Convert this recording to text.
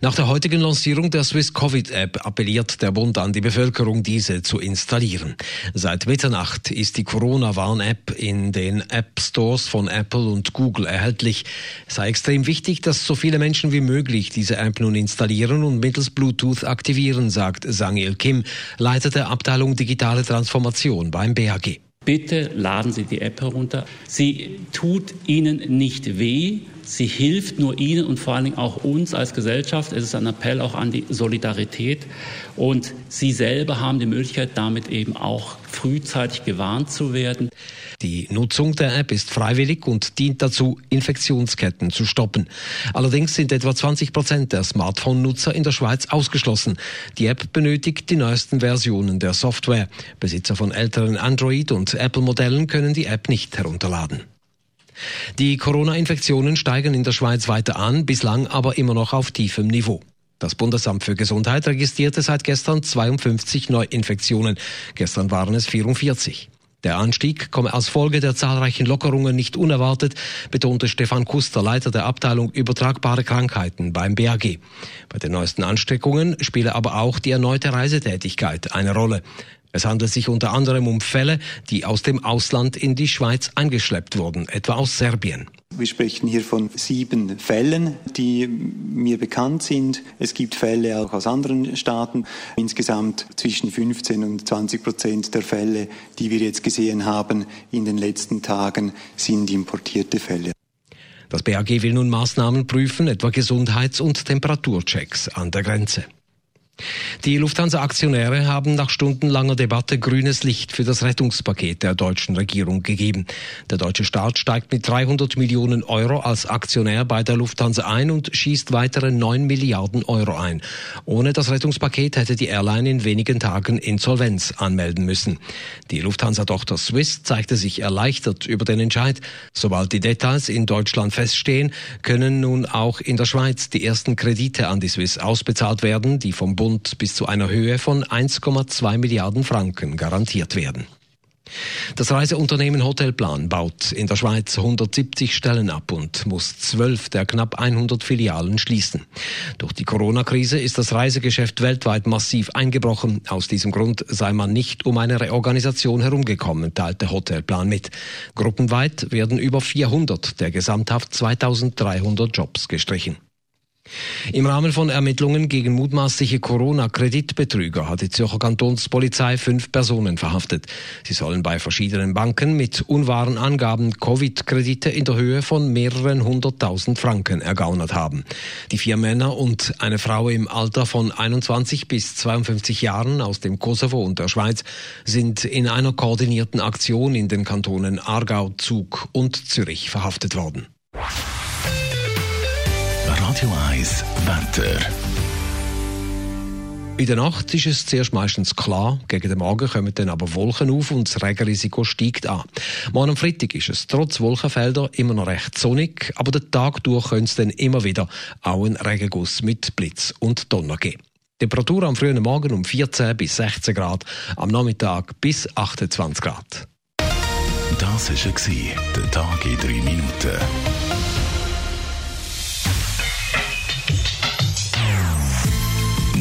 Nach der heutigen Lancierung der Swiss Covid App appelliert der Bund an die Bevölkerung, diese zu installieren. Seit Mitternacht ist die Corona-Warn-App in den App Stores von Apple und Google erhältlich. Es sei extrem wichtig, dass so viele Menschen wie möglich diese App nun installieren und mittels Bluetooth aktivieren, sagt Sangil Kim, Leiter der Abteilung Digitale Transformation beim BAG. Bitte laden Sie die App herunter. Sie tut Ihnen nicht weh. Sie hilft nur Ihnen und vor allen Dingen auch uns als Gesellschaft. Es ist ein Appell auch an die Solidarität. Und Sie selber haben die Möglichkeit, damit eben auch frühzeitig gewarnt zu werden. Die Nutzung der App ist freiwillig und dient dazu, Infektionsketten zu stoppen. Allerdings sind etwa 20 Prozent der Smartphone-Nutzer in der Schweiz ausgeschlossen. Die App benötigt die neuesten Versionen der Software. Besitzer von älteren Android- und Apple-Modellen können die App nicht herunterladen. Die Corona-Infektionen steigen in der Schweiz weiter an, bislang aber immer noch auf tiefem Niveau. Das Bundesamt für Gesundheit registrierte seit gestern 52 Neuinfektionen. Gestern waren es 44. Der Anstieg komme als Folge der zahlreichen Lockerungen nicht unerwartet, betonte Stefan Kuster, Leiter der Abteilung Übertragbare Krankheiten beim BAG. Bei den neuesten Ansteckungen spiele aber auch die erneute Reisetätigkeit eine Rolle. Es handelt sich unter anderem um Fälle, die aus dem Ausland in die Schweiz eingeschleppt wurden, etwa aus Serbien. Wir sprechen hier von sieben Fällen, die mir bekannt sind. Es gibt Fälle auch aus anderen Staaten. Insgesamt zwischen 15 und 20 Prozent der Fälle, die wir jetzt gesehen haben in den letzten Tagen, sind importierte Fälle. Das BAG will nun Maßnahmen prüfen, etwa Gesundheits- und Temperaturchecks an der Grenze. Die Lufthansa-Aktionäre haben nach stundenlanger Debatte grünes Licht für das Rettungspaket der deutschen Regierung gegeben. Der deutsche Staat steigt mit 300 Millionen Euro als Aktionär bei der Lufthansa ein und schießt weitere 9 Milliarden Euro ein. Ohne das Rettungspaket hätte die Airline in wenigen Tagen Insolvenz anmelden müssen. Die Lufthansa-Tochter Swiss zeigte sich erleichtert über den Entscheid. Sobald die Details in Deutschland feststehen, können nun auch in der Schweiz die ersten Kredite an die Swiss ausbezahlt werden, die vom Bund Bund bis zu einer Höhe von 1,2 Milliarden Franken garantiert werden. Das Reiseunternehmen Hotelplan baut in der Schweiz 170 Stellen ab und muss zwölf der knapp 100 Filialen schließen. Durch die Corona-Krise ist das Reisegeschäft weltweit massiv eingebrochen. Aus diesem Grund sei man nicht um eine Reorganisation herumgekommen, teilte Hotelplan mit. Gruppenweit werden über 400 der gesamthaft 2300 Jobs gestrichen. Im Rahmen von Ermittlungen gegen mutmaßliche Corona-Kreditbetrüger hat die Zürcher Kantonspolizei fünf Personen verhaftet. Sie sollen bei verschiedenen Banken mit unwahren Angaben Covid-Kredite in der Höhe von mehreren hunderttausend Franken ergaunert haben. Die vier Männer und eine Frau im Alter von 21 bis 52 Jahren aus dem Kosovo und der Schweiz sind in einer koordinierten Aktion in den Kantonen Aargau, Zug und Zürich verhaftet worden. Radio 1 Wetter. In der Nacht ist es zuerst meistens klar, gegen den Morgen kommen dann aber Wolken auf und das Regenrisiko steigt an. Morgen am Freitag ist es trotz Wolkenfelder immer noch recht sonnig, aber den Tag durch könnte es dann immer wieder auch einen Regenguss mit Blitz und Donner geben. Temperatur am frühen Morgen um 14 bis 16 Grad, am Nachmittag bis 28 Grad. Das war der Tag in drei Minuten.